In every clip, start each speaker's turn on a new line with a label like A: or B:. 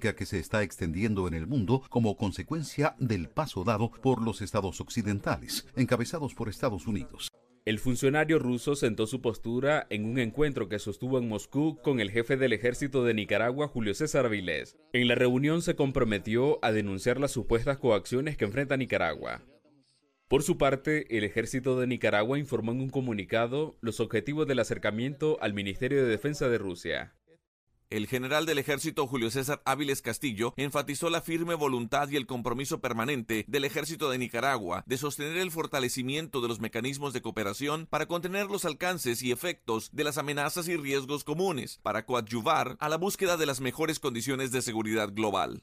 A: que se está extendiendo en el mundo como consecuencia del paso dado por los estados occidentales, encabezados por Estados Unidos.
B: El funcionario ruso sentó su postura en un encuentro que sostuvo en Moscú con el jefe del ejército de Nicaragua, Julio César Vilés. En la reunión se comprometió a denunciar las supuestas coacciones que enfrenta Nicaragua. Por su parte, el ejército de Nicaragua informó en un comunicado los objetivos del acercamiento al Ministerio de Defensa de Rusia.
C: El general del ejército Julio César Áviles Castillo enfatizó la firme voluntad y el compromiso permanente del ejército de Nicaragua de sostener el fortalecimiento de los mecanismos de cooperación para contener los alcances y efectos de las amenazas y riesgos comunes, para coadyuvar a la búsqueda de las mejores condiciones de seguridad global.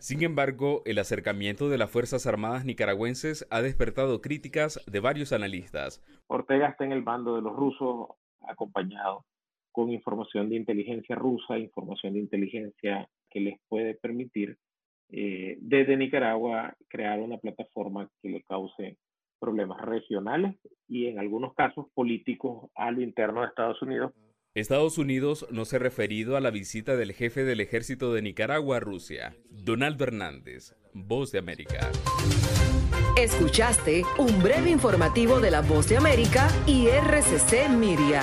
B: Sin embargo, el acercamiento de las Fuerzas Armadas nicaragüenses ha despertado críticas de varios analistas.
D: Ortega está en el bando de los rusos acompañado con información de inteligencia rusa, información de inteligencia que les puede permitir eh, desde Nicaragua crear una plataforma que le cause problemas regionales y en algunos casos políticos a lo interno de Estados Unidos.
B: Estados Unidos no se ha referido a la visita del jefe del ejército de Nicaragua a Rusia, Donaldo Hernández, Voz de América.
E: Escuchaste un breve informativo de la Voz de América y RCC Miria.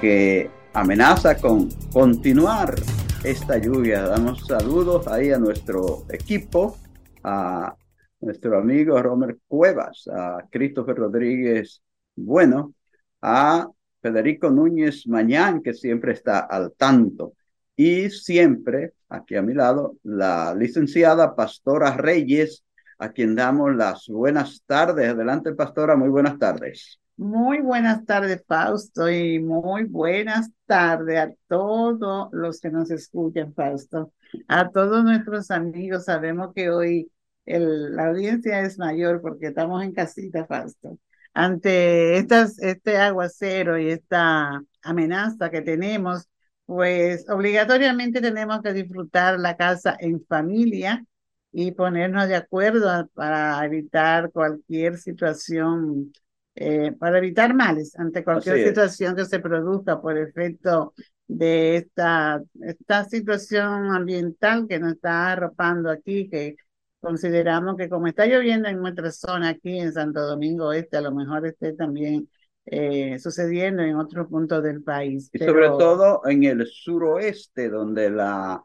F: Que amenaza con continuar esta lluvia. Damos saludos ahí a nuestro equipo, a nuestro amigo Romer Cuevas, a Christopher Rodríguez Bueno, a Federico Núñez Mañán, que siempre está al tanto. Y siempre, aquí a mi lado, la licenciada Pastora Reyes, a quien damos las buenas tardes. Adelante, Pastora, muy buenas tardes.
G: Muy buenas tardes, Fausto, y muy buenas tardes a todos los que nos escuchan, Fausto. A todos nuestros amigos, sabemos que hoy el, la audiencia es mayor porque estamos en casita, Fausto. Ante estas, este aguacero y esta amenaza que tenemos, pues obligatoriamente tenemos que disfrutar la casa en familia y ponernos de acuerdo para evitar cualquier situación eh, para evitar males ante cualquier situación que se produzca por efecto de esta, esta situación ambiental que nos está arropando aquí, que consideramos que como está lloviendo en nuestra zona aquí en Santo Domingo Este, a lo mejor esté también eh, sucediendo en otros puntos del país.
F: Y sobre todo en el suroeste, donde la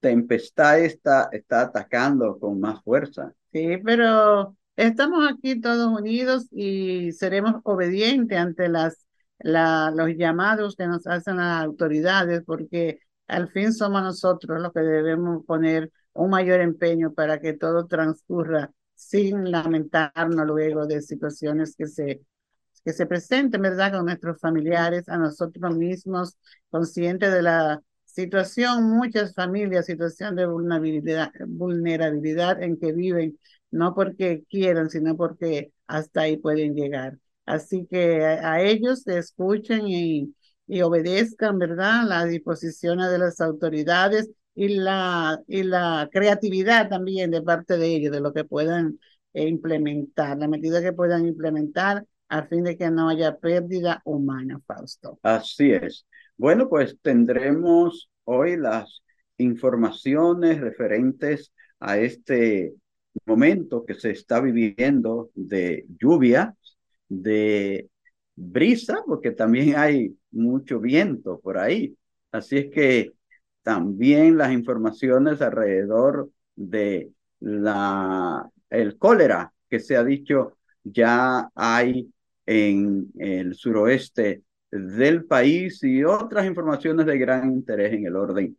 F: tempestad está, está atacando con más fuerza.
G: Sí, pero Estamos aquí todos unidos y seremos obedientes ante las, la, los llamados que nos hacen las autoridades, porque al fin somos nosotros los que debemos poner un mayor empeño para que todo transcurra sin lamentarnos luego de situaciones que se, que se presenten, ¿verdad?, con nuestros familiares, a nosotros mismos, conscientes de la situación, muchas familias, situación de vulnerabilidad, vulnerabilidad en que viven no porque quieran, sino porque hasta ahí pueden llegar. Así que a, ellos se escuchen y, y, obedezcan, ¿verdad? Las disposiciones de las autoridades y la, y la creatividad también de parte de ellos, de lo que puedan eh, implementar, la medida que puedan implementar a fin de que no haya pérdida humana, Fausto.
F: Así es. Bueno, pues tendremos hoy las informaciones referentes a este momento que se está viviendo de lluvia, de brisa, porque también hay mucho viento por ahí. Así es que también las informaciones alrededor de la, el cólera que se ha dicho ya hay en el suroeste del país y otras informaciones de gran interés en el orden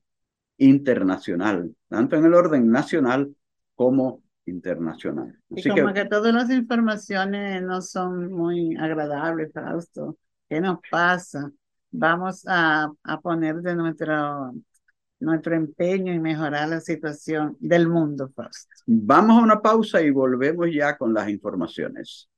F: internacional, tanto en el orden nacional como internacional.
G: y como que... todas las informaciones no son muy agradables, Fausto. ¿Qué nos pasa? Vamos a, a poner de nuestro, nuestro empeño en mejorar la situación del mundo, Fausto.
F: Vamos a una pausa y volvemos ya con las informaciones.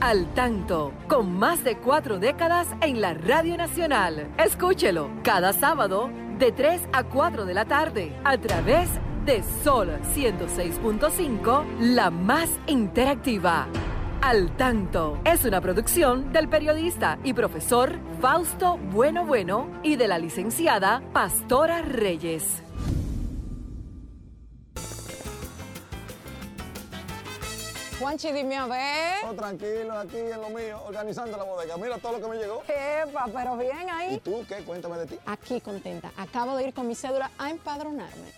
E: Al tanto, con más de cuatro décadas en la Radio Nacional. Escúchelo cada sábado de 3 a 4 de la tarde a través de Sol 106.5, la más interactiva. Al tanto es una producción del periodista y profesor Fausto Bueno Bueno y de la licenciada Pastora Reyes.
H: Juanchi, dime a ver.
I: Oh, tranquilo, aquí en lo mío, organizando la bodega. Mira todo lo que me llegó.
H: Epa, pero bien ahí.
I: ¿Y tú qué? Cuéntame de ti.
H: Aquí contenta. Acabo de ir con mi cédula a empadronarme.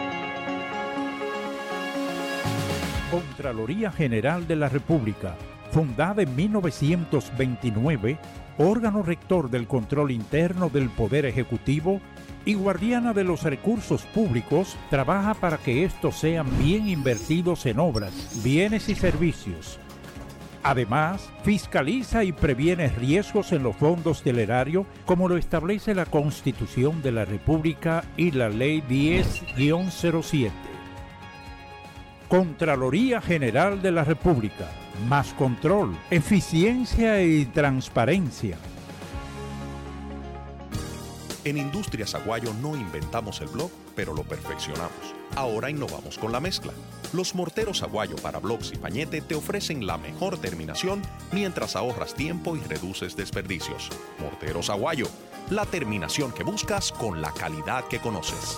J: Contraloría General de la República, fundada en 1929, órgano rector del control interno del Poder Ejecutivo y guardiana de los recursos públicos, trabaja para que estos sean bien invertidos en obras, bienes y servicios Además, fiscaliza y previene riesgos en los fondos del erario, como lo establece la Constitución de la República y la Ley 10-07. Contraloría General de la República. Más control, eficiencia y transparencia.
K: En Industrias Aguayo no inventamos el blog, pero lo perfeccionamos. Ahora innovamos con la mezcla. Los morteros Aguayo para blogs y pañete te ofrecen la mejor terminación mientras ahorras tiempo y reduces desperdicios. Morteros Aguayo, la terminación que buscas con la calidad que conoces.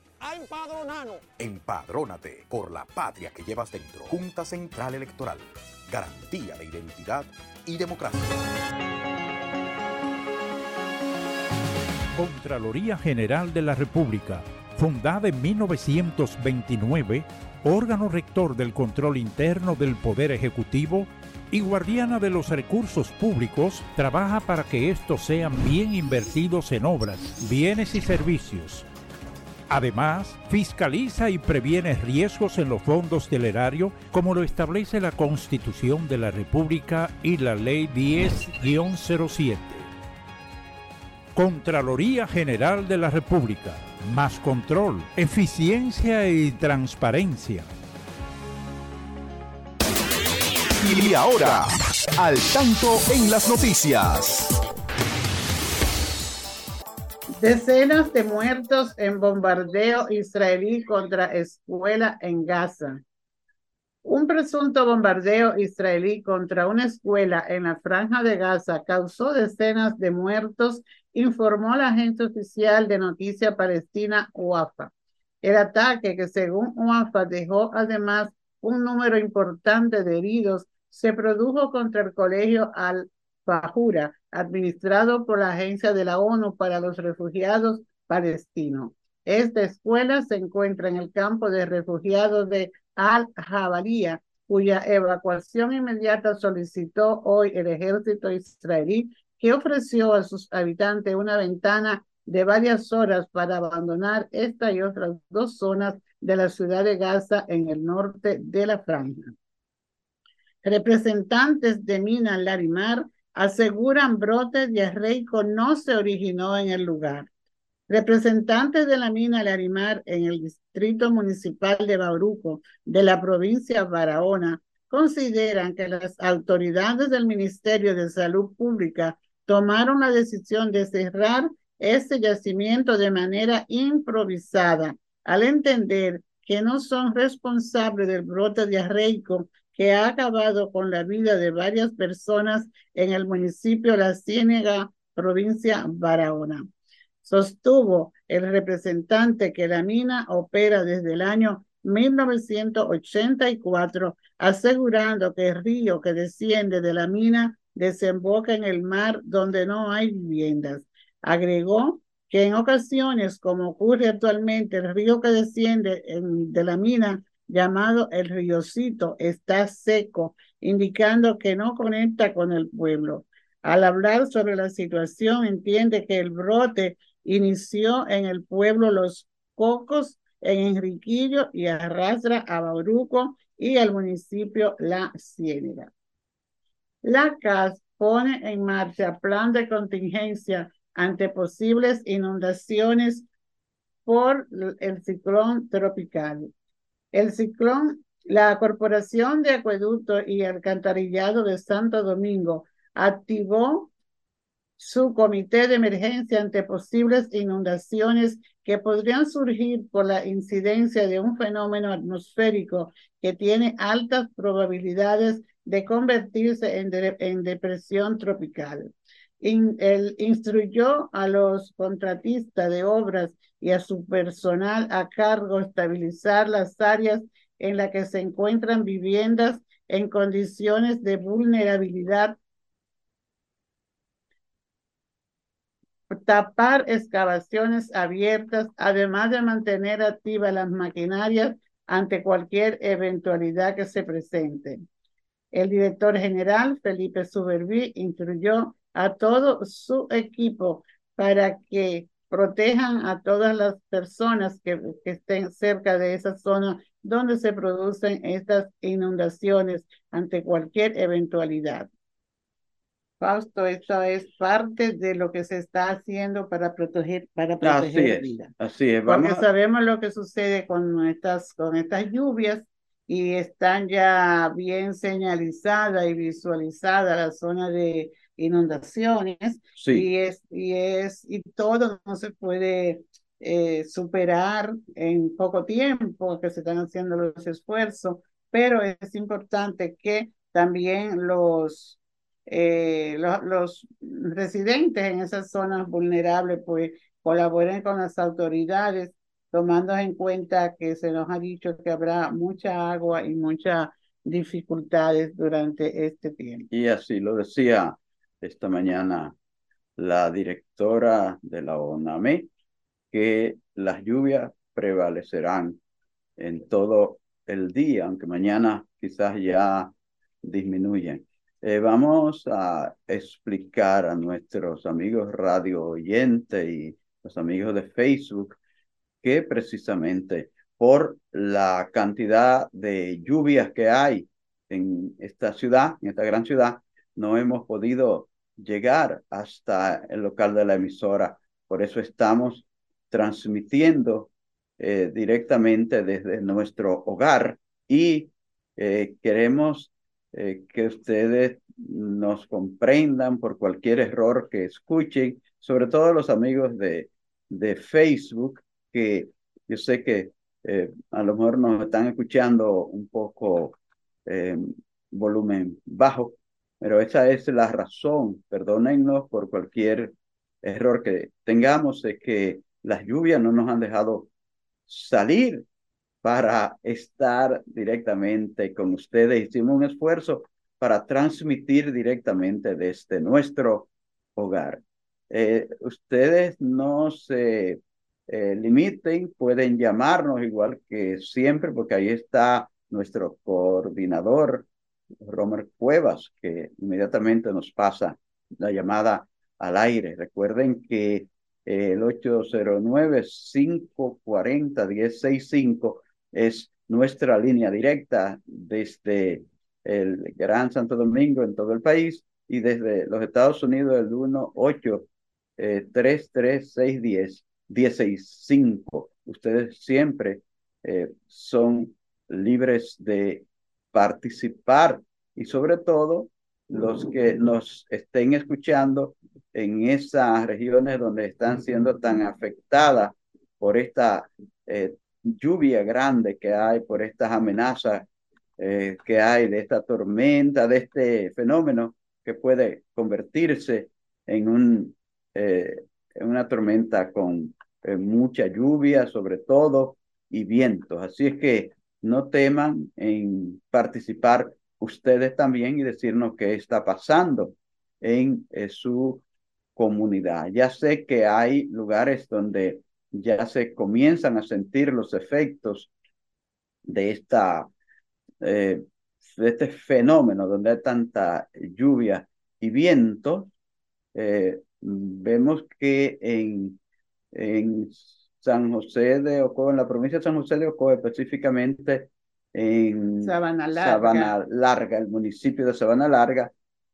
I: a empadronarnos.
K: Empadrónate por la patria que llevas dentro. Junta Central Electoral. Garantía de identidad y democracia.
J: Contraloría General de la República, fundada en 1929, órgano rector del control interno del Poder Ejecutivo y guardiana de los recursos públicos, trabaja para que estos sean bien invertidos en obras, bienes y servicios Además, fiscaliza y previene riesgos en los fondos del erario, como lo establece la Constitución de la República y la Ley 10-07. Contraloría General de la República. Más control, eficiencia y transparencia.
L: Y ahora, al tanto en las noticias.
G: Decenas de muertos en bombardeo israelí contra escuela en Gaza. Un presunto bombardeo israelí contra una escuela en la franja de Gaza causó decenas de muertos, informó la agencia oficial de noticia palestina UAFA. El ataque, que según UAFA dejó además un número importante de heridos, se produjo contra el colegio Al-Fahura, administrado por la Agencia de la ONU para los Refugiados Palestinos. Esta escuela se encuentra en el campo de refugiados de al-Jabaría, cuya evacuación inmediata solicitó hoy el ejército israelí, que ofreció a sus habitantes una ventana de varias horas para abandonar esta y otras dos zonas de la ciudad de Gaza en el norte de la franja. Representantes de Mina Larimar aseguran brote diarreico no se originó en el lugar. Representantes de la mina Larimar en el distrito municipal de Bauruco de la provincia de Barahona consideran que las autoridades del Ministerio de Salud Pública tomaron la decisión de cerrar este yacimiento de manera improvisada al entender que no son responsables del brote diarreico que ha acabado con la vida de varias personas en el municipio La Ciénega, provincia Barahona. Sostuvo el representante que la mina opera desde el año 1984, asegurando que el río que desciende de la mina desemboca en el mar donde no hay viviendas. Agregó que en ocasiones, como ocurre actualmente, el río que desciende de la mina llamado el Ríocito está seco, indicando que no conecta con el pueblo. Al hablar sobre la situación, entiende que el brote inició en el pueblo Los Cocos, en Enriquillo, y arrastra a Bauruco y al municipio La Ciénaga. La CAS pone en marcha plan de contingencia ante posibles inundaciones por el ciclón tropical. El ciclón, la Corporación de Acueducto y Alcantarillado de Santo Domingo activó su comité de emergencia ante posibles inundaciones que podrían surgir por la incidencia de un fenómeno atmosférico que tiene altas probabilidades de convertirse en, depresión tropical. él instruyó a los contratistas de obras y a su personal a cargo estabilizar las áreas en las que se encuentran viviendas en condiciones de vulnerabilidad, tapar excavaciones abiertas, además de mantener activas las maquinarias ante cualquier eventualidad que se presente. El director general, Felipe Suberví, instruyó a todo su equipo para que protejan a todas las personas que, estén cerca de esa zona donde se producen estas inundaciones ante cualquier eventualidad. Fausto, esto es parte de lo que se está haciendo para proteger, para proteger
F: así vida. Así es,
G: Porque sabemos lo que sucede con estas, con estas lluvias y están ya bien señalizadas y visualizadas la zona de inundaciones y es y es y todo no se puede eh, superar en poco tiempo que se están haciendo los esfuerzos pero es importante que también los eh, los, los residentes en esas zonas vulnerables pues colaboren con las autoridades tomando en cuenta que se nos ha dicho que habrá mucha agua y muchas dificultades durante este tiempo.
F: Y así lo decía esta mañana la directora de la ONAME que las lluvias prevalecerán en todo el día, aunque mañana quizás ya disminuyen. Eh, vamos a explicar a nuestros amigos radio oyentes y los amigos de Facebook que precisamente por la cantidad de lluvias que hay en esta ciudad, en esta gran ciudad, no hemos podido llegar hasta el local de la emisora. Por eso estamos transmitiendo eh, directamente desde nuestro hogar y eh, queremos eh, que ustedes nos comprendan por cualquier error que escuchen, sobre todo los amigos de, de Facebook, que yo sé que a lo mejor nos están escuchando un poco volumen bajo, pero esa es la razón, perdónennos por cualquier error que tengamos, es que las lluvias no nos han dejado salir para estar directamente con ustedes. Hicimos un esfuerzo para transmitir directamente desde nuestro hogar. Eh, ustedes no se eh, limiten, pueden llamarnos igual que siempre, porque ahí está nuestro coordinador, Romer Cuevas, que inmediatamente nos pasa la llamada al aire. Recuerden que el 809-540-1065 es nuestra línea directa desde el Gran Santo Domingo en todo el país y desde los Estados Unidos el 1-833-610-165. Ustedes siempre eh, son libres de participar y sobre todo los que nos estén escuchando en esas regiones donde están siendo tan afectadas por esta eh, lluvia grande que hay, por estas amenazas eh, que hay de esta tormenta, de este fenómeno que puede convertirse en, un, eh, en una tormenta con mucha lluvia, sobre todo, y vientos. Así es que no teman en participar ustedes también y decirnos qué está pasando en eh, su comunidad. Ya sé que hay lugares donde ya se comienzan a sentir los efectos de esta eh, de este fenómeno donde hay tanta lluvia y viento. Eh, vemos que en, en San José de Ocoa, en la provincia de San José de Ocoa específicamente, en
G: Sabana Larga,
F: Sabana Larga el municipio de Sabana Larga,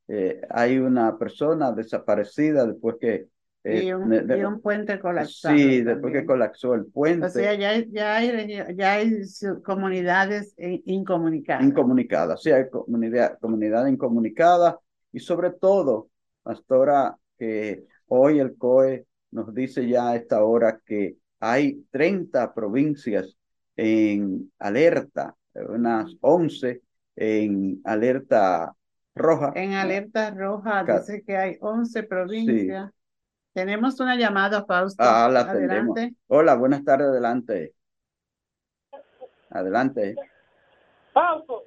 F: eh, hay una persona desaparecida después que...
G: Eh, y, un, de, un, puente colapsado.
F: Sí, después que colapsó el puente.
G: O sea, ya, ya, hay, ya hay comunidades incomunicadas.
F: Incomunicadas, sí, hay comunidad, comunidad incomunicada y sobre todo, pastora, que hoy el COE nos dice ya a esta hora que hay 30 provincias en alerta unas 11 en alerta roja.
G: En alerta roja, dice que hay 11 provincias. Tenemos una llamada, Fausto.
F: Ah, la adelante. Hola, buenas tardes, adelante. Adelante.
M: Fausto,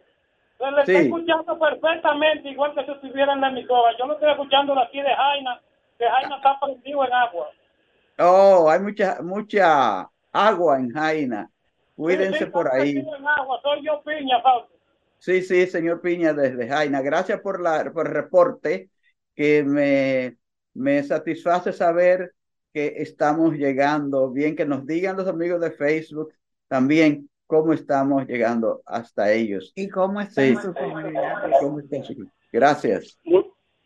M: se le está escuchando perfectamente, igual que si estuviera en la emisora. Yo lo estoy escuchando aquí de Jaina, que Jaina está prendido en agua.
F: Oh, hay mucha, mucha agua en Jaina. Cuídense por ahí. Sí, sí, señor Piña, desde Jaina. Gracias por, la, por el reporte que me, me satisface saber que estamos llegando bien, que nos digan los amigos de Facebook también cómo estamos llegando hasta ellos.
G: Y cómo está su comunidad.
F: Gracias.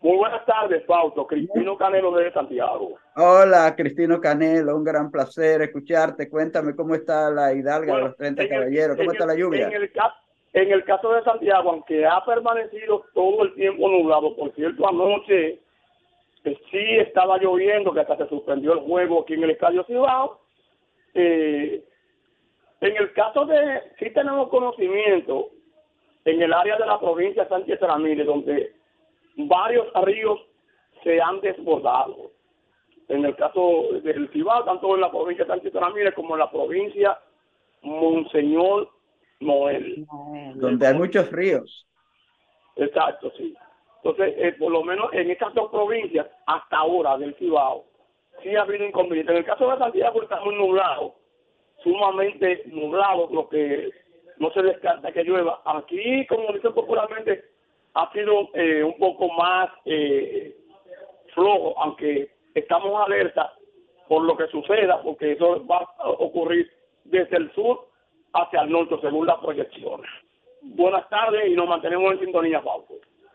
M: Muy buenas tardes, Fausto. Cristino Canelo de Santiago.
F: Hola, Cristino Canelo. Un gran placer escucharte. Cuéntame cómo está la hidalga de los 30 caballeros. ¿Cómo está la lluvia?
M: En el, en el, caso de Santiago, aunque ha permanecido todo el tiempo nublado, por cierto, anoche eh, sí estaba lloviendo, que hasta se suspendió el juego aquí en el Estadio Cibao. Eh, en el caso de, sí tenemos conocimiento en el área de la provincia de Sánchez Ramírez, donde varios ríos se han desbordado. En el caso del Cibao, tanto en la provincia de Sánchez Ramírez como en la provincia Monseñor Noel.
F: Donde hay muchos ríos.
M: Exacto, sí. Entonces, eh, por lo menos en estas dos provincias, hasta ahora del Cibao, sí ha habido inconveniente. En el caso de Santiago está muy nublado, sumamente nublado, lo que no se descarta que llueva. Aquí, como dicen popularmente, ha sido eh, un poco más eh, flojo, aunque estamos alerta por lo que suceda, porque eso va a ocurrir desde el sur hacia el norte, según la proyección. Buenas tardes y nos mantenemos en sintonía, Pablo.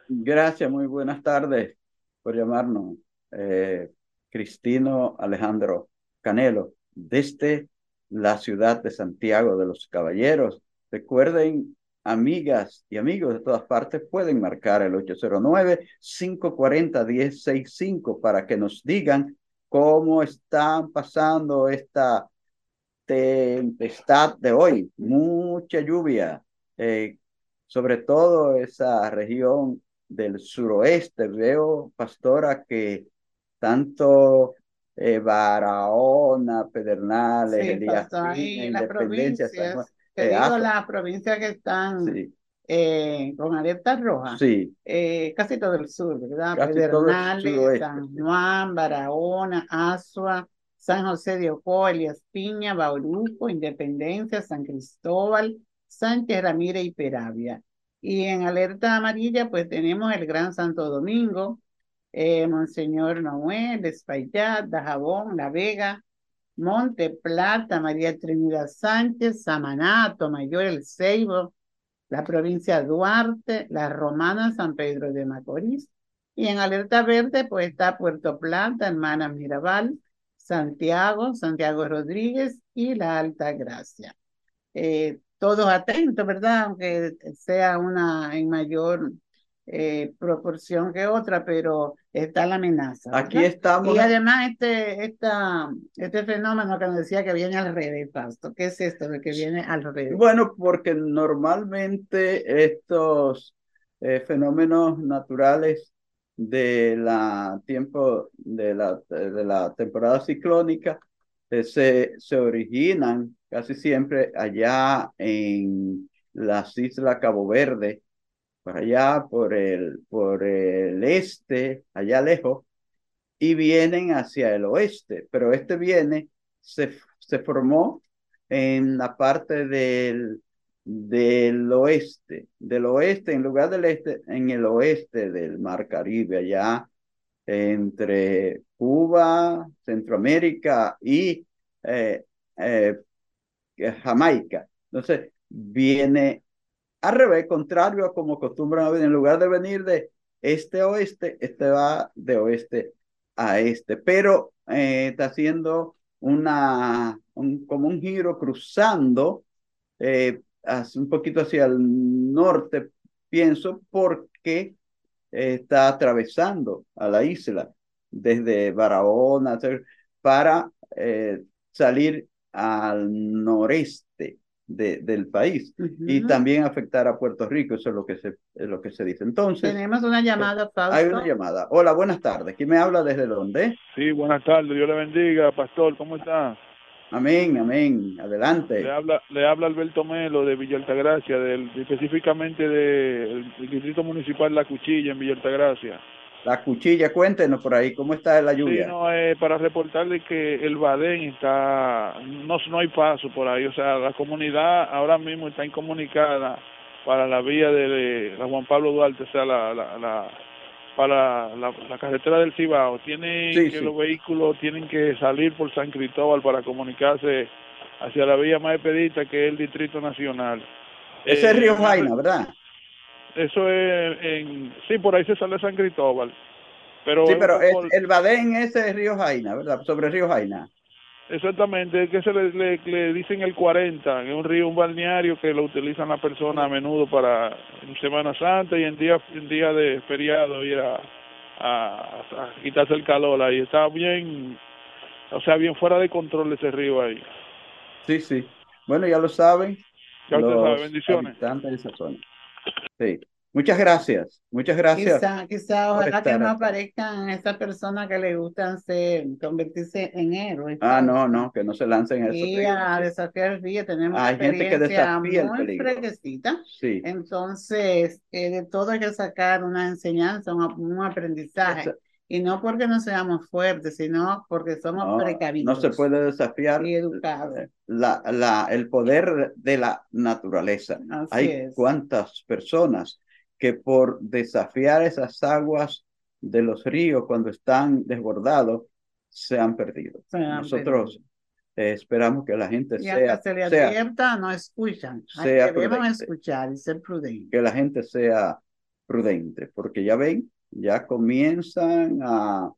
F: Gracias, muy buenas tardes por llamarnos. Eh, Cristino Alejandro Canelo, desde la ciudad de Santiago de los Caballeros. Recuerden amigas y amigos de todas partes pueden marcar el 809-540-1065 para que nos digan cómo están pasando esta tempestad de hoy. Mucha lluvia, eh, sobre todo esa región del suroeste. Veo, pastora, que tanto eh, Barahona, Pedernales,
G: sí, Independencia, te digo las provincias que están eh, con alerta roja.
F: Sí.
G: Eh, casi todo el sur, ¿verdad? Pedernales, San Juan, Barahona, Asua, San José de Ocoa, Elías Piña, Bauruco, Independencia, San Cristóbal, Sánchez Ramírez y Peravia. Y en alerta amarilla, pues tenemos el Gran Santo Domingo, eh, Monseñor Noel, Espaillat, Dajabón, La Vega, Monte Plata, María Trinidad Sánchez, Samaná, Mayor, El Ceibo, la provincia Duarte, la Romana, San Pedro de Macorís. Y en alerta verde, pues está Puerto Plata, Hermana Mirabal, Santiago, Santiago Rodríguez y la Alta Gracia. Eh, todos atentos, ¿verdad? Aunque sea una en mayor eh, proporción que otra, pero está la amenaza.
F: Aquí estamos.
G: Y además este, esta, este fenómeno que nos decía que viene al revés, Pasto. ¿Qué es esto de que viene al revés?
F: Bueno, porque normalmente estos eh, fenómenos naturales de la tiempo de la, de la temporada ciclónica eh, se, se originan casi siempre allá en las islas Cabo Verde, allá, por el, por el este, allá lejos, y vienen hacia el oeste, pero este viene, se, se formó en la parte del, del oeste, del oeste, en lugar del este, en el oeste del Mar Caribe, allá entre Cuba, Centroamérica y eh, eh, Jamaica. Entonces, viene al revés, contrario a como acostumbran a venir, en lugar de venir de este a oeste, este va de oeste a este, pero eh, está haciendo una, un, como un giro cruzando eh, un poquito hacia el norte, pienso, porque está atravesando a la isla desde Barahona para eh, salir al noreste del país y también afectar a Puerto Rico, eso es lo que se, es lo que se dice. Entonces,
G: tenemos una llamada, Fausto.
F: Hay una llamada. Hola, buenas tardes. ¿Quién me habla desde dónde?
N: Sí, buenas tardes. Dios le bendiga, pastor. ¿Cómo está?
F: Amén, amén. Adelante.
N: Le habla, le habla Alberto Melo de Villa Altagracia, del, específicamente del Distrito Municipal La Cuchilla en Villa Altagracia.
F: La cuchilla, cuéntenos por ahí, ¿cómo está la lluvia?
N: Sí, no, eh, para reportarle que el Badén está, no, no hay paso por ahí, o sea, la comunidad ahora mismo está incomunicada para la vía de, la Juan Pablo Duarte, o sea, la, la, para la, carretera del Cibao. Tienen que los vehículos tienen que salir por San Cristóbal para comunicarse hacia la vía más expedita que es el Distrito Nacional.
F: Ese es Río eh, Jaina, ¿verdad?
N: Eso es en, sí, por ahí se sale San Cristóbal. Pero
F: sí, pero el Badén ese es Río Jaina, ¿verdad? Sobre Río Jaina.
N: Exactamente, es que se le, le, dicen el 40, es un río, un balneario que lo utilizan las personas a menudo para en Semana Santa y en día, en día de feriado ir a, a, quitarse el calor ahí. Está bien, o sea, bien fuera de control ese río ahí.
F: Sí, sí. Bueno, ya lo saben.
N: Ya usted sabe, bendiciones.
F: De esa zona. Sí. Muchas gracias, muchas gracias.
G: Quizá, quizá ojalá que no aparezcan esas personas que le gustan convertirse en héroes.
F: Ah, no, no, que no se lancen
G: eso. Y a desafiar el río, tenemos
F: hay gente que desafía
G: muy
F: el peligro.
G: Sí. Entonces, eh, de todo hay que sacar una enseñanza, un, aprendizaje. Y no porque no seamos fuertes, sino porque somos precavidos.
F: No se puede desafiar
G: y educados.
F: La, la, el poder de la naturaleza. Hay cuántas personas que por desafiar esas aguas de los ríos cuando están desbordados se han perdido. Nosotros esperamos que la gente
G: y
F: sea...
G: se le advierta, no escuchan. Sea debemos escuchar y ser prudentes.
F: Que la gente sea prudente, porque ya ven, ya comienzan a,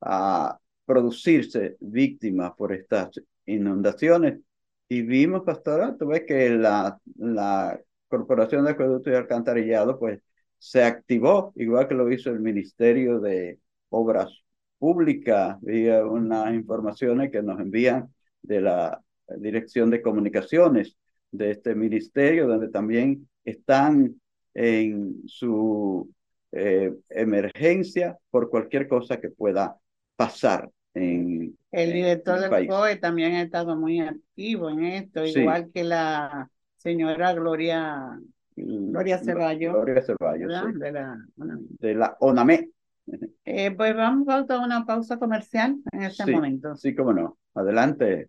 F: a producirse víctimas por estas inundaciones. Y vimos, pastora, tú ves que la, la Corporación de Acueducto y Alcantarillado, pues se activó, igual que lo hizo el Ministerio de Obras Públicas, había unas informaciones que nos envían de la Dirección de Comunicaciones de este ministerio, donde también están en su eh, emergencia por cualquier cosa que pueda pasar en
G: el director del COE también ha estado muy activo en esto, igual que la señora Gloria Gloria Ceballos.
F: Gloria Ceballos.
G: De, la,
F: de la ONAME.
G: Eh, pues vamos a una pausa comercial en este momento.
F: Sí, cómo no. Adelante,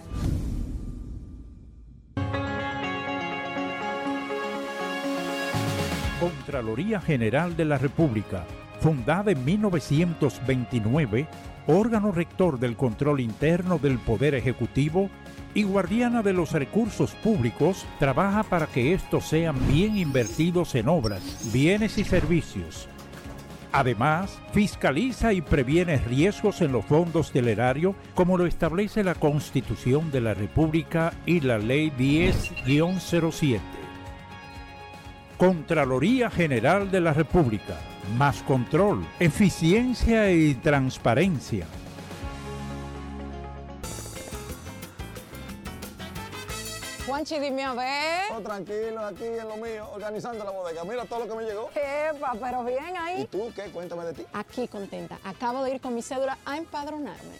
J: Contraloría General de la República, fundada en 1929, órgano rector del control interno del Poder Ejecutivo y guardiana de los recursos públicos, trabaja para que estos sean bien invertidos en obras, bienes y servicios. Además, fiscaliza y previene riesgos en los fondos del erario, como lo establece la Constitución de la República y la Ley 10-07. Contraloría General de la República. Más control, eficiencia y transparencia.
H: Juanchi, dime a ver.
I: Oh, tranquilo, aquí en lo mío, organizando la bodega. Mira todo lo que me llegó.
H: Epa, pero bien ahí.
I: ¿Y tú qué? Cuéntame de ti.
H: Aquí contenta. Acabo de ir con mi cédula a empadronarme.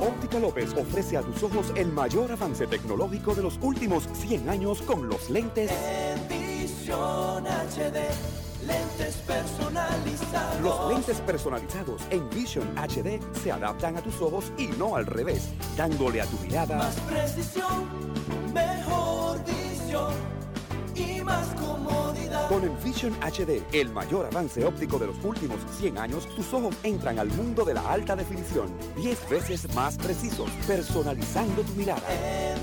O: Óptica López ofrece a tus ojos el mayor avance tecnológico de los últimos 100 años con los lentes.
P: Visión HD, lentes personalizados.
O: Los lentes personalizados en Vision HD se adaptan a tus ojos y no al revés, dándole a tu mirada
P: Más precisión, mejor visión y más comodidad.
O: Con Envision HD, el mayor avance óptico de los últimos 100 años, tus ojos entran al mundo de la alta definición, 10 veces más precisos, personalizando tu mirada.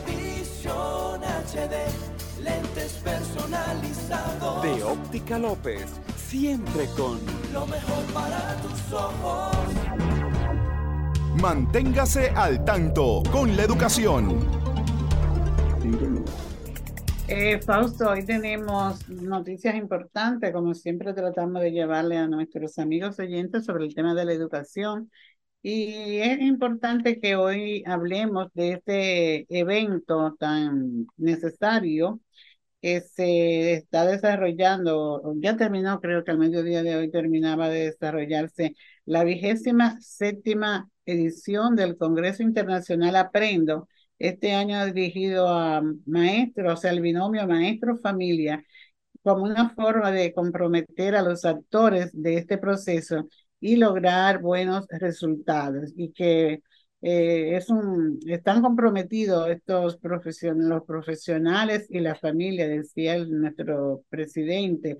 P: Visión HD, lentes personalizados.
O: De Óptica López, siempre con
P: Lo mejor para tus ojos.
L: Manténgase al tanto con la educación.
G: Eh, Fausto, hoy tenemos noticias importantes, como siempre tratamos de llevarle a nuestros amigos oyentes sobre el tema de la educación. Y es importante que hoy hablemos de este evento tan necesario que se está desarrollando, ya terminó, creo que al mediodía de hoy terminaba de desarrollarse la vigésima séptima edición del Congreso Internacional Aprendo, este año dirigido a maestros, o sea, el binomio maestro-familia, como una forma de comprometer a los actores de este proceso y lograr buenos resultados y que eh, es un, están comprometidos estos profesionales, los profesionales y la familia, decía nuestro presidente,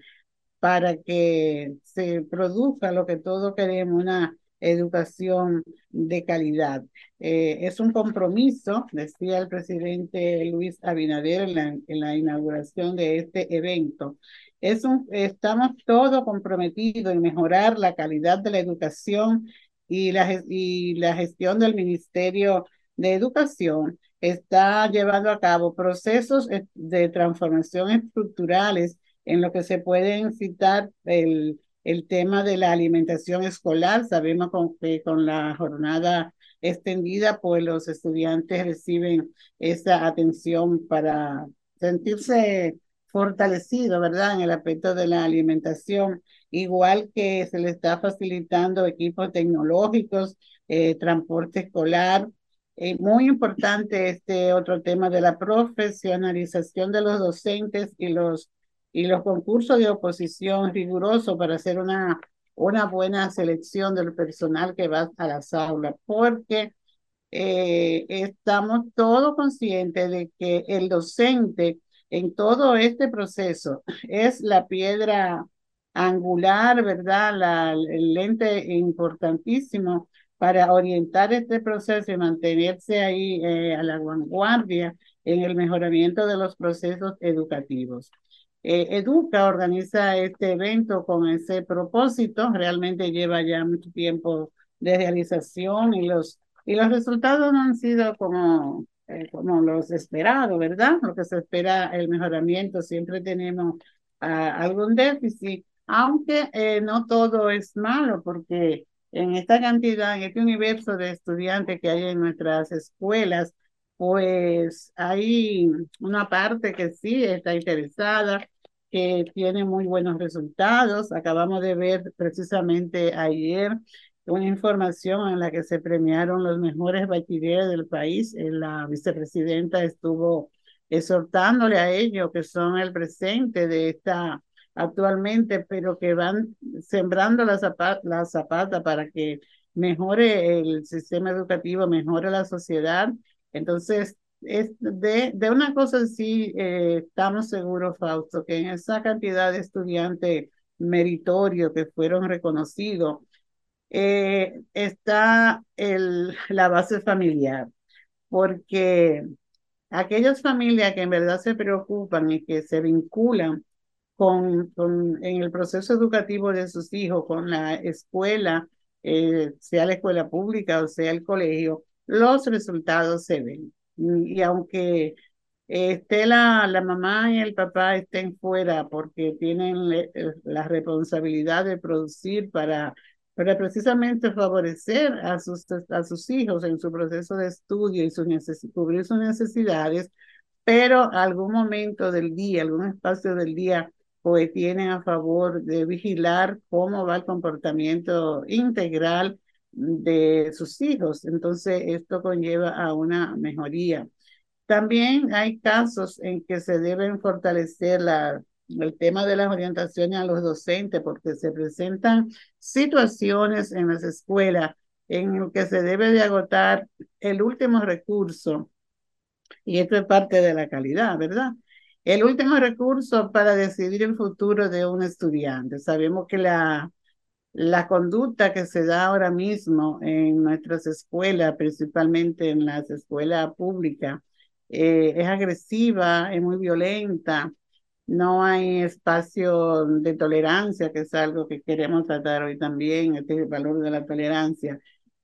G: para que se produzca lo que todos queremos, una educación de calidad. Eh, es un compromiso, decía el presidente Luis Abinader en la, en la inauguración de este evento. Es un, estamos todos comprometidos en mejorar la calidad de la educación y la, y la gestión del Ministerio de Educación está llevando a cabo procesos de transformación estructurales en lo que se pueden citar el, el tema de la alimentación escolar. Sabemos con, que con la jornada extendida, pues los estudiantes reciben esa atención para sentirse fortalecido, ¿verdad? En el aspecto de la alimentación, igual que se le está facilitando equipos tecnológicos, eh, transporte escolar. Eh, muy importante este otro tema de la profesionalización de los docentes y los, y los concursos de oposición rigurosos para hacer una, una buena selección del personal que va a las aulas, porque eh, estamos todos conscientes de que el docente en todo este proceso es la piedra angular, ¿verdad? La, el lente importantísimo para orientar este proceso y mantenerse ahí eh, a la vanguardia en el mejoramiento de los procesos educativos. Eh, Educa organiza este evento con ese propósito. Realmente lleva ya mucho tiempo de realización y los, y los resultados no han sido como, eh, como los esperados, ¿verdad? Lo que se espera el mejoramiento, siempre tenemos ah, algún déficit, aunque eh, no todo es malo, porque en esta cantidad, en este universo de estudiantes que hay en nuestras escuelas, pues hay una parte que sí está interesada, que tiene muy buenos resultados. Acabamos de ver precisamente ayer una información en la que se premiaron los mejores bachilleres del país. Eh, la vicepresidenta estuvo exhortándole a ellos que son el presente de esta actualmente, pero que van sembrando la zapata, la zapata para que mejore el sistema educativo, mejore la sociedad. Entonces, es de, de una cosa sí eh, estamos seguros, Fausto, que en esa cantidad de estudiantes meritorios que fueron reconocidos, eh, está el, la base familiar, porque aquellas familias que en verdad se preocupan y que se vinculan con, con en el proceso educativo de sus hijos, con la escuela, eh, sea la escuela pública o sea el colegio, los resultados se ven. Y aunque esté la, la mamá y el papá estén fuera porque tienen la responsabilidad de producir para para precisamente favorecer a sus, a sus hijos en su proceso de estudio y su cubrir sus necesidades, pero algún momento del día, algún espacio del día, pues tienen a favor de vigilar cómo va el comportamiento integral de sus hijos. Entonces, esto conlleva a una mejoría. También hay casos en que se deben fortalecer la el tema de las orientaciones a los docentes, porque se presentan situaciones en las escuelas en el que se debe de agotar el último recurso, y esto es parte de la calidad, ¿verdad? El último recurso para decidir el futuro de un estudiante. Sabemos que la, la conducta que se da ahora mismo en nuestras escuelas, principalmente en las escuelas públicas, eh, es agresiva, es muy violenta, no hay espacio de tolerancia, que es algo que queremos tratar hoy también, este valor de la tolerancia.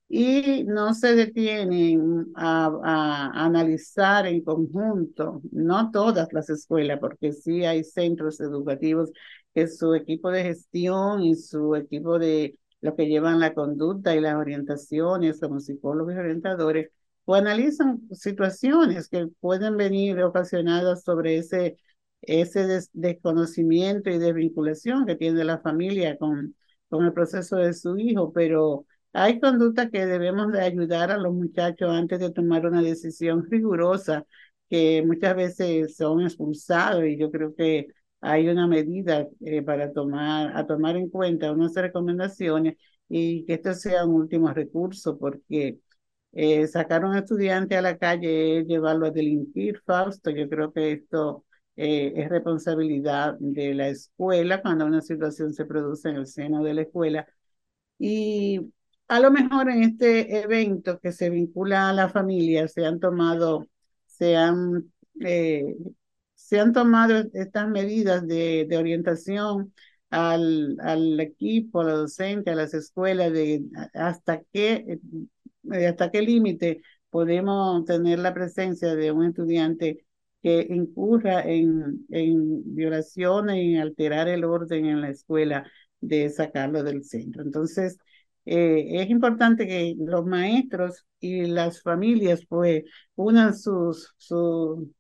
G: Y no se detienen a, a, analizar en conjunto, no todas las escuelas, porque sí hay centros educativos que su equipo de gestión y su equipo de lo que llevan la conducta y las orientaciones como psicólogos y orientadores, o analizan situaciones que pueden venir ocasionadas sobre ese ese desconocimiento y desvinculación que tiene la familia con, con el proceso de su hijo, pero hay conductas que debemos de ayudar a los muchachos antes de tomar una decisión rigurosa que muchas veces son expulsados y yo creo que hay una medida eh, para tomar, a tomar en cuenta unas recomendaciones y que esto sea un último recurso porque eh, sacar a un estudiante a la calle es llevarlo a delinquir, Fausto. Yo creo que esto eh, es responsabilidad de la escuela cuando una situación se produce en el seno de la escuela. Y a lo mejor en este evento que se vincula a la familia se han tomado, se han, eh, se han tomado estas medidas de, de orientación al, al, equipo, a los docentes, a las escuelas, de hasta qué, eh, hasta qué límite podemos tener la presencia de un estudiante que incurra en, en violaciones, en alterar el orden en la escuela, de sacarlo del centro. Entonces, eh, es importante que los maestros y las familias pues unan sus, su,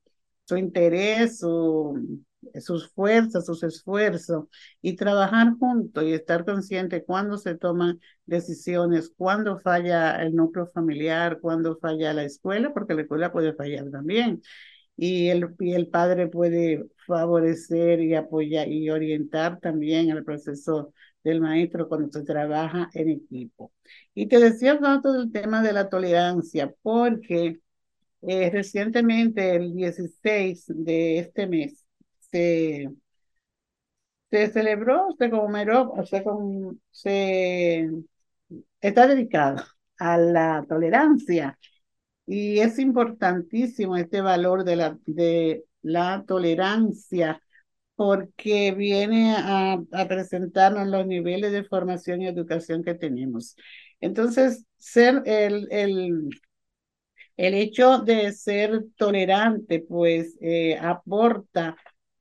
G: su interés, su, sus fuerzas, sus esfuerzos y trabajar juntos y estar consciente cuando se toman decisiones, cuando falla el núcleo familiar, cuando falla la escuela, porque la escuela puede fallar también y el, el padre puede favorecer y apoyar y orientar también el proceso del maestro cuando se trabaja en equipo. Y te decía tanto del tema de la tolerancia, porque eh, recientemente, el 16 de este mes, se, se celebró, se conmemoró, se, se está dedicado a la tolerancia y es importantísimo este valor de la, de la tolerancia porque viene a, a presentarnos los niveles de formación y educación que tenemos. Entonces, ser el, el, el hecho de ser tolerante, pues eh, aporta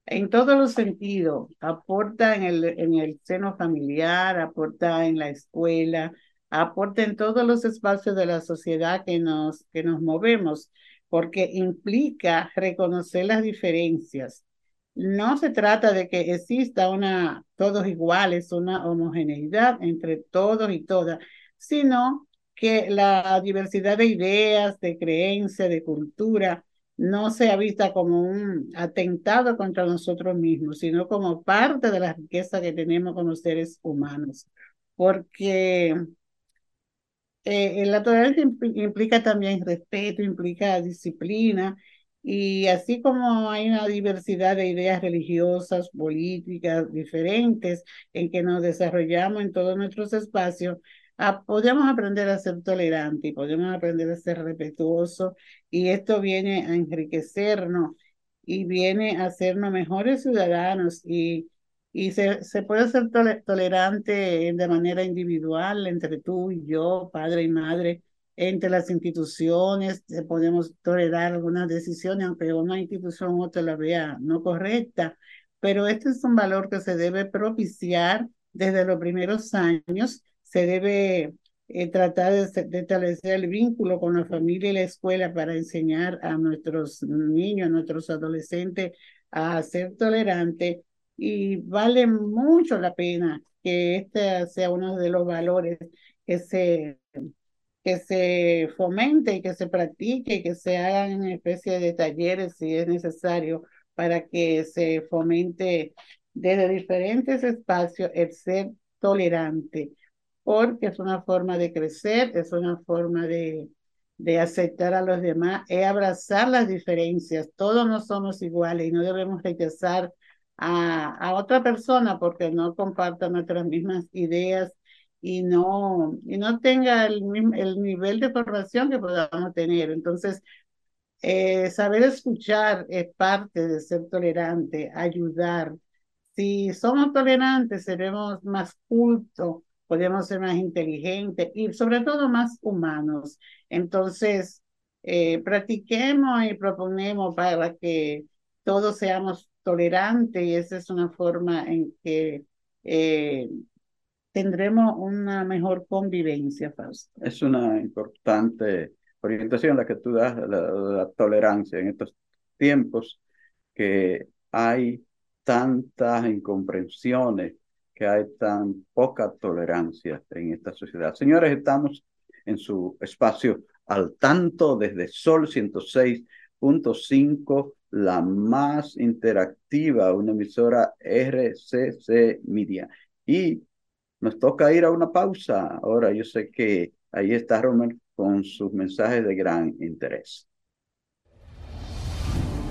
G: en todos los sentidos, aporta en el, en el seno familiar, aporta en la escuela, aporta en todos los espacios de la sociedad que nos, que nos movemos, porque implica reconocer las diferencias. No se trata de que exista una, todos iguales, una homogeneidad entre todos y todas, sino que la diversidad de ideas, de creencias, de cultura, no sea vista como un atentado contra nosotros mismos, sino como parte de la riqueza que tenemos como seres humanos. Porque eh, la tolerancia implica también respeto, implica disciplina, y así como hay una diversidad de ideas religiosas, políticas diferentes en que nos desarrollamos en todos nuestros espacios, podemos aprender a ser tolerantes podemos aprender a ser respetuosos y esto viene a enriquecernos y viene a hacernos mejores ciudadanos y, y se, se puede ser tolerante de manera individual entre tú y yo, padre y madre, entre las instituciones, podemos tolerar algunas decisiones, aunque una institución u otra la vea no correcta, pero este es un valor que se debe propiciar desde los primeros años se debe eh, tratar de, establecer el vínculo con la familia y la escuela para enseñar a nuestros niños, a nuestros adolescentes a ser tolerantes. Y vale mucho la pena que este sea uno de los valores que se, que se fomente y que se practique y que se hagan en especie de talleres si es necesario para que se fomente desde diferentes espacios el ser tolerante porque es una forma de crecer, es una forma de, de aceptar a los demás, es abrazar las diferencias. Todos no somos iguales y no debemos rechazar a, a otra persona porque no comparta nuestras mismas ideas y no, y no tenga el, el nivel de formación que podamos tener. Entonces, eh, saber escuchar es parte de ser tolerante, ayudar. Si somos tolerantes, seremos más cultos podemos ser más inteligentes y sobre todo más humanos. Entonces, eh, practiquemos y proponemos para que todos seamos tolerantes y esa es una forma en que eh, tendremos una mejor convivencia, Fausto.
F: Es una importante orientación la que tú das, la, la tolerancia en estos tiempos que hay tantas incomprensiones que hay tan poca tolerancia en esta sociedad. Señores, estamos en su espacio al tanto desde Sol 106.5, la más interactiva, una emisora RCC Media. Y nos toca ir a una pausa. Ahora yo sé que ahí está Romer con sus mensajes de gran interés.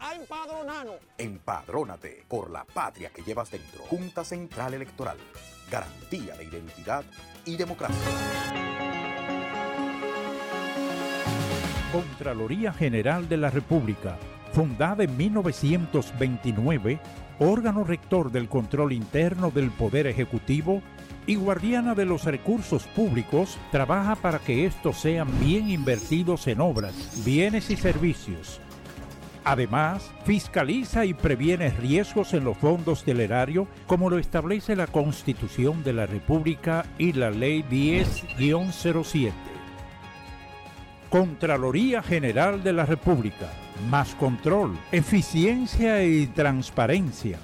I: a empadronarnos.
Q: Empadrónate por la patria que llevas dentro. Junta Central Electoral. Garantía de identidad y democracia.
J: Contraloría General de la República, fundada en 1929, órgano rector del control interno del Poder Ejecutivo y guardiana de los recursos públicos, trabaja para que estos sean bien invertidos en obras, bienes y servicios Además, fiscaliza y previene riesgos en los fondos del erario como lo establece la Constitución de la República y la Ley 10-07. Contraloría General de la República. Más control, eficiencia y transparencia.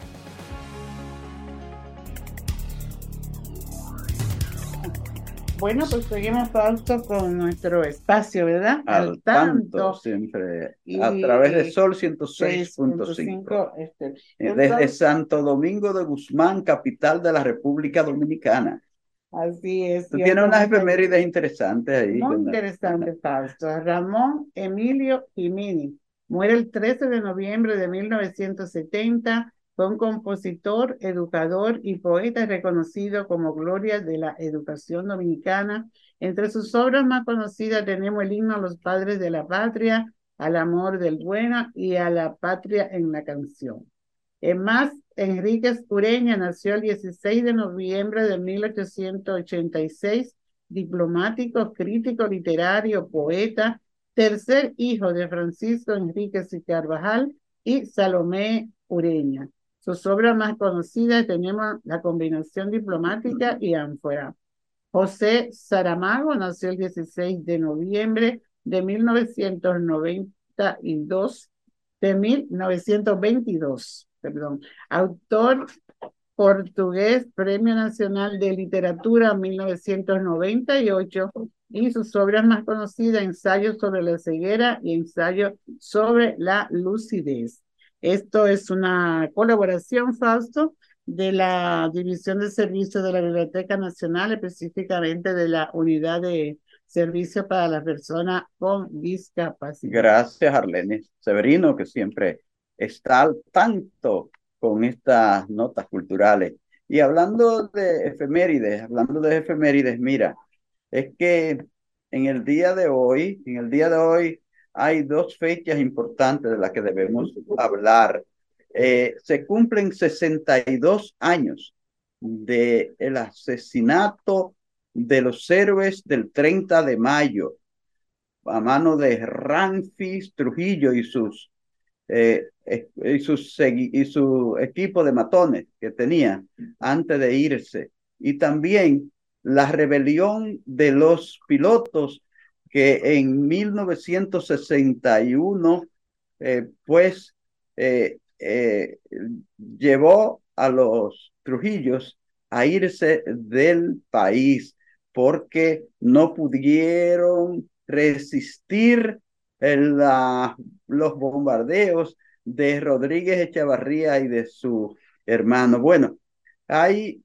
G: Bueno, pues seguimos Fausto con nuestro espacio, ¿verdad?
F: Al, tanto, siempre, a través de Sol 106.5.
G: Este,
F: desde Santo Domingo de Guzmán, capital de la República Dominicana.
G: Así es.
F: Tú tienes unas efemérides interesantes ahí.
G: Muy interesantes, Fausto. Ramón Emilio Jiménez muere el 13 de noviembre de 1970 fue un compositor, educador y poeta reconocido como gloria de la educación dominicana. Entre sus obras más conocidas tenemos el himno a los padres de la patria, al amor del bueno y a la patria en la canción. Es más, Enríquez Ureña nació el 16 de noviembre de 1886, diplomático, crítico literario, poeta, tercer hijo de Francisco Enríquez y Carvajal y Salomé Ureña. Sus obras más conocidas tenemos La combinación diplomática y Ánfora. José Saramago nació el 16 de noviembre de 1992, de 1922, perdón. Autor portugués, Premio Nacional de Literatura 1998 y sus obras más conocidas, Ensayo sobre la ceguera y Ensayo sobre la lucidez. Esto es una colaboración, Fausto, de la División de Servicios de la Biblioteca Nacional, específicamente de la Unidad de Servicio para las Personas con Discapacidad.
F: Gracias, Arlene Severino, que siempre está al tanto con estas notas culturales. Y hablando de efemérides, hablando de efemérides, mira, es que en el día de hoy, en el día de hoy, hay dos fechas importantes de las que debemos hablar. Eh, se cumplen 62 años del el asesinato de los héroes del 30 de mayo a mano de Ramfis Trujillo y sus eh, sus, y su equipo de matones que tenía antes de irse y también la rebelión de los pilotos que en 1961, eh, pues, eh, eh, llevó a los Trujillos a irse del país porque no pudieron resistir los bombardeos de Rodríguez Echavarría y de su hermano. Bueno, hay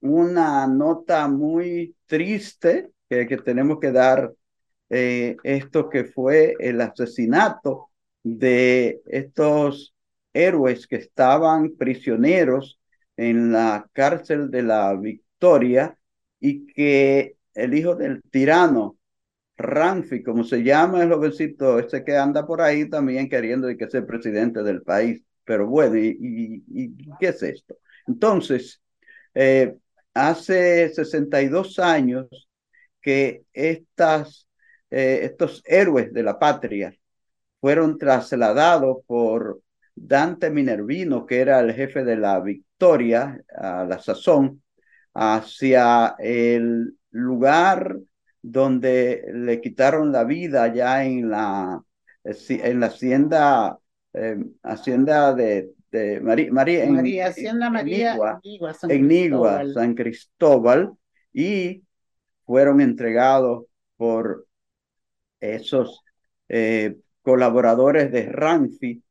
F: una nota muy triste que, que tenemos que dar eh, esto que fue el asesinato de estos héroes que estaban prisioneros en la cárcel de la Victoria y que el hijo del tirano, Ranfi, como se llama el jovencito ese que anda por ahí también queriendo que sea presidente del país. Pero bueno, ¿y, y, qué es esto? Entonces, eh, hace 62 años que estas eh, estos héroes de la patria fueron trasladados por Dante Minervino, que era el jefe de la Victoria a la sazón, hacia el lugar donde le quitaron la vida ya en la, en la hacienda, eh, hacienda de, de María, en,
G: Hacienda María,
F: en Nigua, San Cristóbal, y fueron entregados por esos eh, colaboradores de Ranfi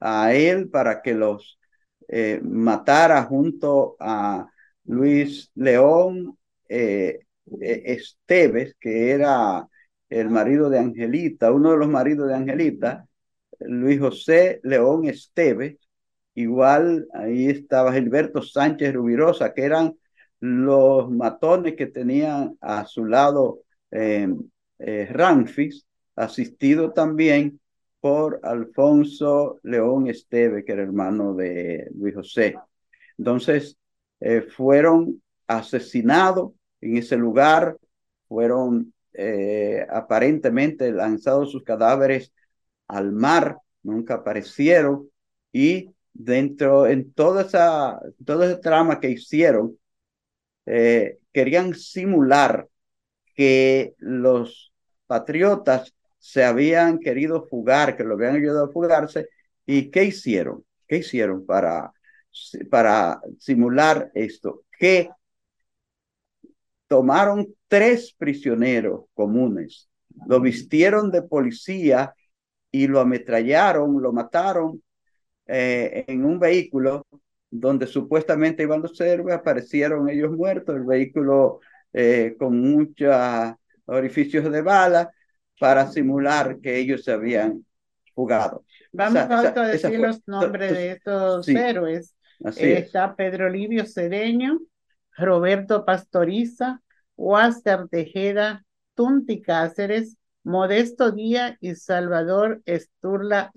F: a él para que los eh, matara junto a Luis León eh, Esteves, que era el marido de Angelita, uno de los maridos de Angelita, Luis José León Esteves, igual ahí estaba Gilberto Sánchez Rubirosa, que eran los matones que tenían a su lado Ranfis, asistido también por Alfonso León Esteve, que era hermano de Luis José. Entonces, eh, fueron asesinados en ese lugar, fueron eh, aparentemente lanzados sus cadáveres al mar nunca aparecieron y dentro, en toda esa, todo ese trama que hicieron, eh, querían simular que los patriotas se habían querido fugar, que lo habían ayudado a fugarse, ¿y qué hicieron? ¿Qué hicieron para, para simular esto? Que tomaron tres prisioneros comunes, lo vistieron de policía y lo ametrallaron, lo mataron eh, en un vehículo donde supuestamente iban los héroes, aparecieron ellos muertos, el vehículo eh, con muchos orificios de bala para simular que ellos se habían jugado.
G: Vamos a decir los nombres de estos héroes. Está Pedro Livio Cedeño, Roberto Pastoriza, Huáscar Tejeda, Tunti Cáceres, Modesto Díaz y Salvador Esturla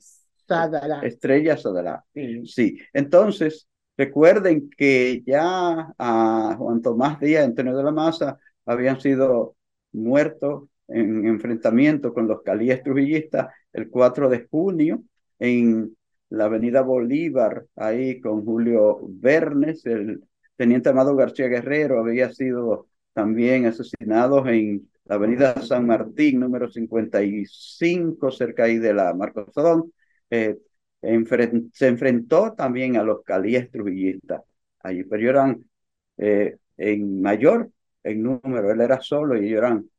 G: Sadala.
F: Estrella Sadala. Sí. Entonces, recuerden que ya a Juan Tomás Díaz, Antonio de la Maza, habían sido muertos en enfrentamiento con los calíes trujillistas el 4 de junio en la avenida Bolívar, ahí con Julio Bernes, el teniente Amado García Guerrero había sido también asesinado en la avenida San Martín, número 55, cerca ahí de la Marcos Sodón. Eh, se enfrentó también a los calíes trujillistas allí, pero eran eh, en mayor en número, él era solo y ellos eran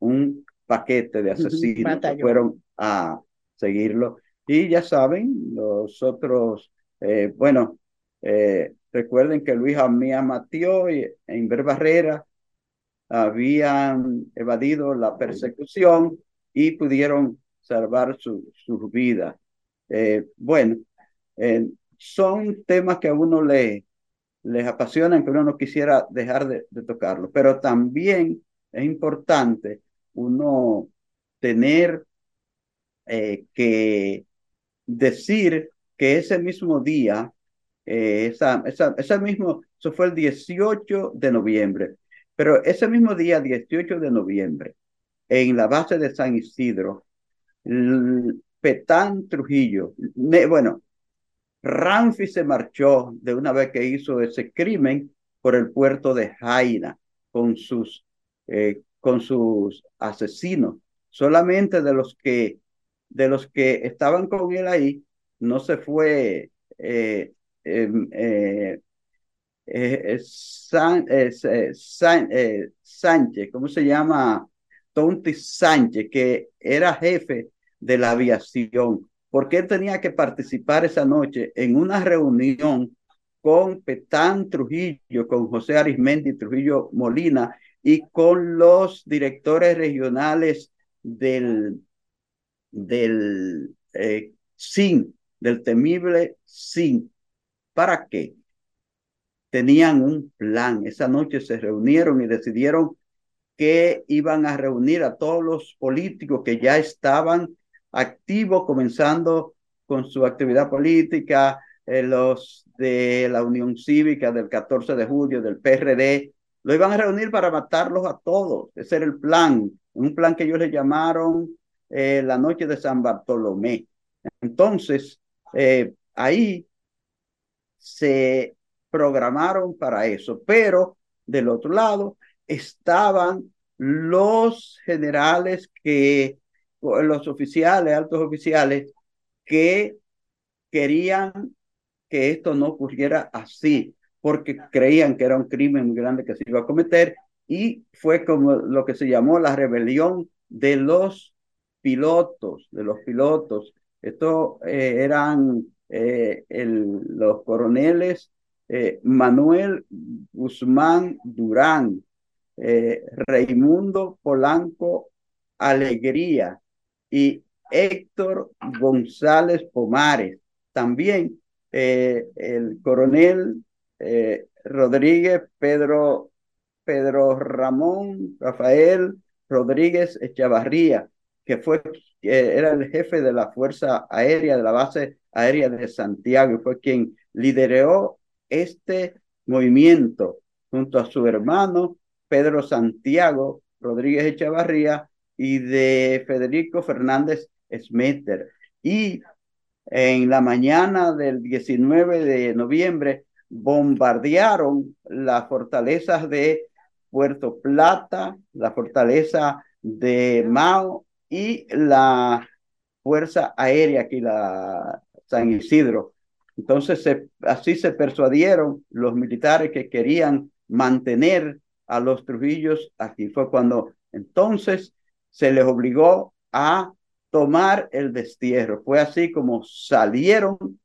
F: un paquete de asesinos que fueron a seguirlo. Y ya saben, los otros, eh, bueno, eh, recuerden que Luis Amía Matió y Inver Barrera habían evadido la persecución y pudieron salvar su, sus vidas. Eh, bueno, son temas que a uno le, les apasionan, que uno no quisiera dejar de, de tocarlo, pero también es importante uno tener que decir que ese mismo día, eh, esa, esa, ese mismo, eso fue el 18 de noviembre, pero ese mismo día, 18 de noviembre, en la base de San Isidro, Petán Trujillo, bueno, Ramfi se marchó de una vez que hizo ese crimen por el puerto de Jaina con sus, eh, con sus asesinos. Solamente de los que de los que estaban con él ahí, no se fue Sánchez, ¿cómo se llama? Tonti Sánchez, que era jefe de la aviación, porque él tenía que participar esa noche en una reunión con Petán Trujillo, con José Arismendi Trujillo Molina y con los directores regionales del, del eh, SIN, del temible SIN. ¿Para qué? Tenían un plan. Esa noche se reunieron y decidieron que iban a reunir a todos los políticos que ya estaban activos, comenzando con su actividad política, eh, los de la Unión Cívica del 14 de julio, del PRD, lo iban a reunir para matarlos a todos. Ese era el plan, un plan que ellos le llamaron eh, la noche de San Bartolomé. Entonces, eh, ahí se programaron para eso, pero del otro lado estaban los generales que, los oficiales, altos oficiales, que querían que esto no ocurriera así, porque creían que era un crimen muy grande que se iba a cometer y fue como lo que se llamó la rebelión de los pilotos, de los pilotos. Estos eh, eran eh, los coroneles eh, Manuel Guzmán Durán, Raimundo Polanco Alegría y Héctor González Pomares. También el coronel Rodríguez Pedro, Pedro Ramón Rafael Rodríguez Echavarría que fue, era el jefe de la Fuerza Aérea, de la base aérea de Santiago, y fue quien lideró este movimiento junto a su hermano Pedro Santiago Rodríguez Echavarría y de Federico Fernández Smeter. Y en la mañana del 19 de noviembre bombardearon las fortalezas de Puerto Plata, la fortaleza de Mao y la Fuerza Aérea aquí, la San Isidro. Entonces, así se persuadieron los militares que querían mantener a los Trujillos aquí. Fue cuando entonces se les obligó a tomar el destierro. Fue así como salieron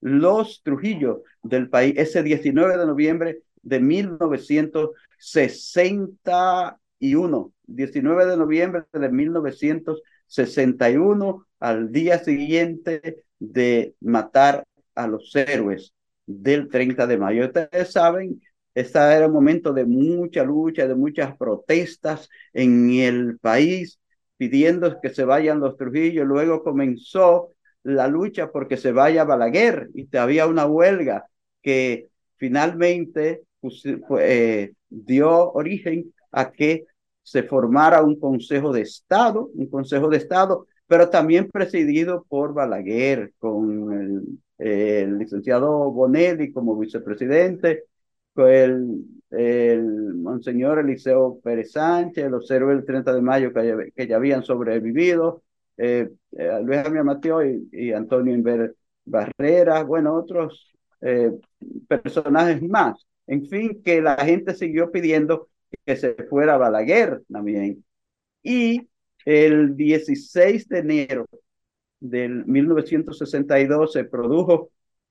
F: los Trujillos del país ese 19 de noviembre de 1961. 19 de noviembre de 1961, al día siguiente de matar a los héroes del 30 de mayo. Ustedes saben, este era un momento de mucha lucha, de muchas protestas en el país, pidiendo que se vayan los Trujillos. Luego comenzó la lucha porque se vaya Balaguer y había una huelga que finalmente pues, eh, dio origen a que se formara un Consejo de Estado, un Consejo de Estado, pero también presidido por Balaguer, con el, licenciado Bonelli como vicepresidente, el, monseñor Eliseo Pérez Sánchez, los héroes del 30 de mayo que, ya, que ya habían sobrevivido, eh, eh, Luis Javier Mateo y, y, Antonio Inver Barrera, bueno, otros eh, personajes más. En fin, que la gente siguió pidiendo que se fuera Balaguer también. Y el 16 de enero del 1962 se produjo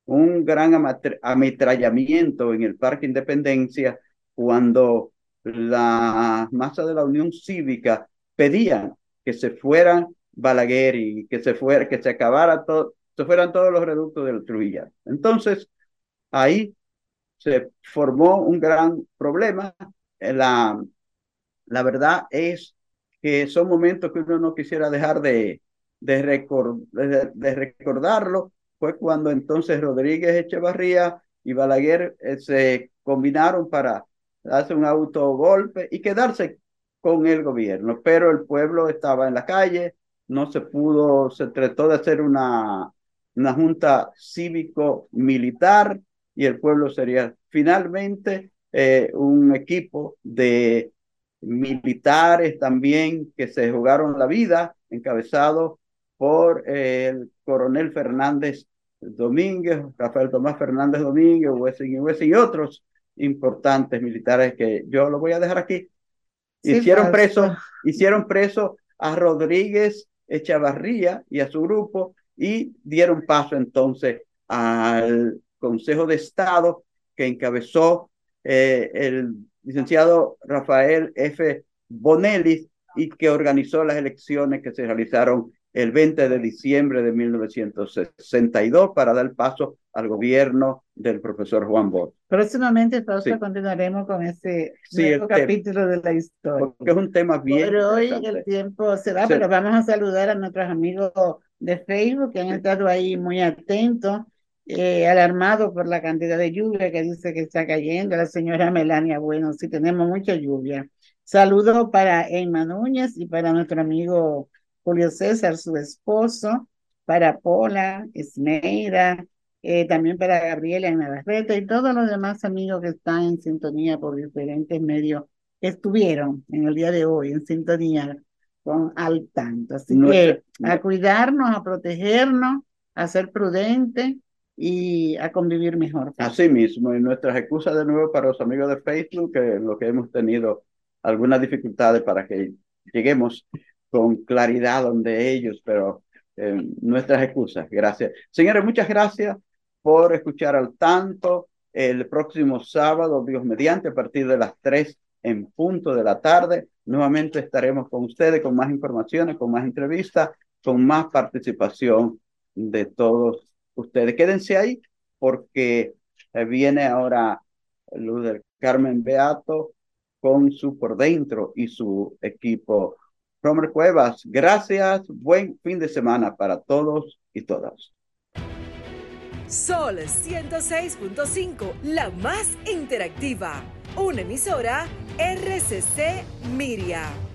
F: un gran ametrallamiento en el Parque Independencia cuando la masa de la Unión Cívica pedían que se fueran Balaguer y que se fuera, que se acabara todo, se fueran todos los reductos del Trujillo. Entonces, ahí se formó un gran problema. La, la verdad es que son momentos que uno no quisiera dejar de, de, de, recordarlo. Fue cuando entonces Rodríguez Echevarría y Balaguer eh, se combinaron para hacer un autogolpe y quedarse con el gobierno, pero el pueblo estaba en la calle, no se pudo, se trató de hacer una, una junta cívico-militar y el pueblo sería finalmente eh, un equipo de militares también que se jugaron la vida, encabezado por el coronel Fernández Domínguez, Rafael Tomás Fernández Domínguez, Wessing y Wessing y otros importantes militares que yo lo voy a dejar aquí. hicieron preso, hicieron preso a Rodríguez Echavarría y a su grupo y dieron paso entonces al Consejo de Estado que encabezó eh, el licenciado Rafael F. Bonelli y que organizó las elecciones que se realizaron el 20 de diciembre de 1962 para dar paso al gobierno del profesor Juan Bosch.
G: Próximamente, Fausto, sí. continuaremos con ese
F: sí,
G: capítulo de la historia.
F: Porque es un tema bien
G: Pero hoy el tiempo se va, sí. pero vamos a saludar a nuestros amigos de Facebook que han estado ahí muy atentos, eh, alarmados por la cantidad de lluvia que dice que está cayendo. La señora Melania, bueno, sí tenemos mucha lluvia. Saludos para Emma Núñez y para nuestro amigo Julio César, su esposo, para Pola, Esmeira, eh, también para Gabriela en Navarrete y todos los demás amigos que están en sintonía por diferentes medios estuvieron en el día de hoy en sintonía con al tanto. Así no, que no. a cuidarnos, a protegernos, a ser prudentes y a convivir mejor.
F: Así mismo, y nuestras excusas de nuevo para los amigos de Facebook, que lo que hemos tenido algunas dificultades para que lleguemos con claridad donde ellos, pero eh, nuestras excusas. Gracias. Señores, muchas gracias por escuchar al tanto. El próximo sábado, Dios mediante, a partir de las 3 en punto de la tarde, nuevamente estaremos con ustedes con más informaciones, con más entrevistas, con más participación de todos ustedes. Quédense ahí porque viene ahora Luz del Carmen Beato con su por dentro y su equipo. Romer Cuevas, gracias, buen fin de semana para todos y todas.
E: Sol 106.5, la más interactiva. Una emisora RCC Miria.